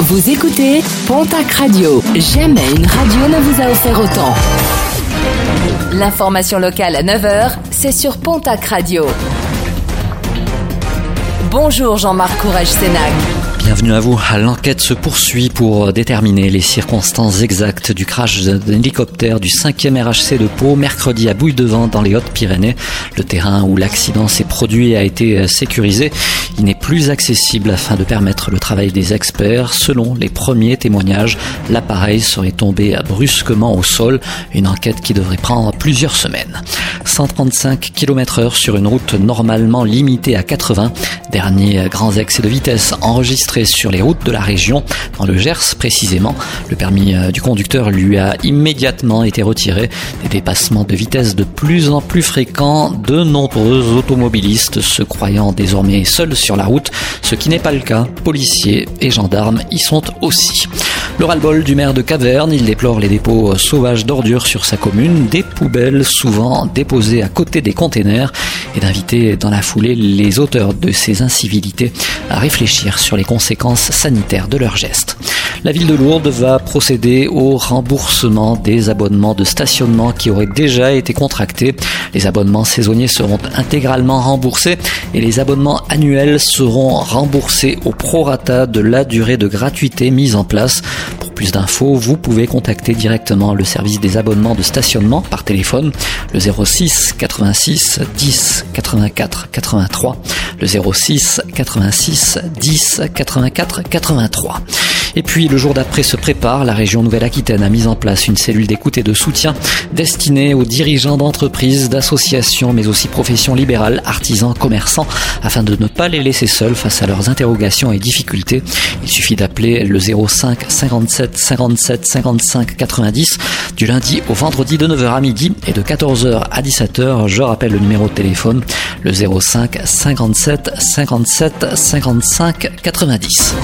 Vous écoutez Pontac Radio. Jamais une radio ne vous a offert autant. L'information locale à 9h, c'est sur Pontac Radio. Bonjour Jean-Marc Courage Sénac. Bienvenue à vous. L'enquête se poursuit pour déterminer les circonstances exactes du crash d'un hélicoptère du 5e RHC de Pau mercredi à Bouille-de-Vent dans les Hautes-Pyrénées. Le terrain où l'accident s'est produit a été sécurisé. Il n'est plus accessible afin de permettre le travail des experts. Selon les premiers témoignages, l'appareil serait tombé brusquement au sol. Une enquête qui devrait prendre plusieurs semaines. 135 km heure sur une route normalement limitée à 80. Dernier grand excès de vitesse enregistré sur les routes de la région, dans le Gers précisément. Le permis euh, du conducteur lui a immédiatement été retiré. Des dépassements de vitesse de plus en plus fréquents, de nombreux automobilistes se croyant désormais seuls sur la route, ce qui n'est pas le cas. Policiers et gendarmes y sont aussi. Le ras-le-bol du maire de Caverne, il déplore les dépôts sauvages d'ordures sur sa commune, des poubelles souvent déposées à côté des containers et d'inviter dans la foulée les auteurs de ces incivilités à réfléchir sur les conséquences sanitaires de leurs gestes. La ville de Lourdes va procéder au remboursement des abonnements de stationnement qui auraient déjà été contractés. Les abonnements saisonniers seront intégralement remboursés et les abonnements annuels seront remboursés au prorata de la durée de gratuité mise en place. Pour plus d'infos, vous pouvez contacter directement le service des abonnements de stationnement par téléphone, le 06 86 10 84 83, le 06 86 10 84 83. Et puis le jour d'après se prépare, la région Nouvelle-Aquitaine a mis en place une cellule d'écoute et de soutien destinée aux dirigeants d'entreprises, d'associations, mais aussi professions libérales, artisans, commerçants, afin de ne pas les laisser seuls face à leurs interrogations et difficultés. Il suffit d'appeler le 05 57 57 55 90 du lundi au vendredi de 9h à midi et de 14h à 17h. Je rappelle le numéro de téléphone, le 05 57 57 55 90.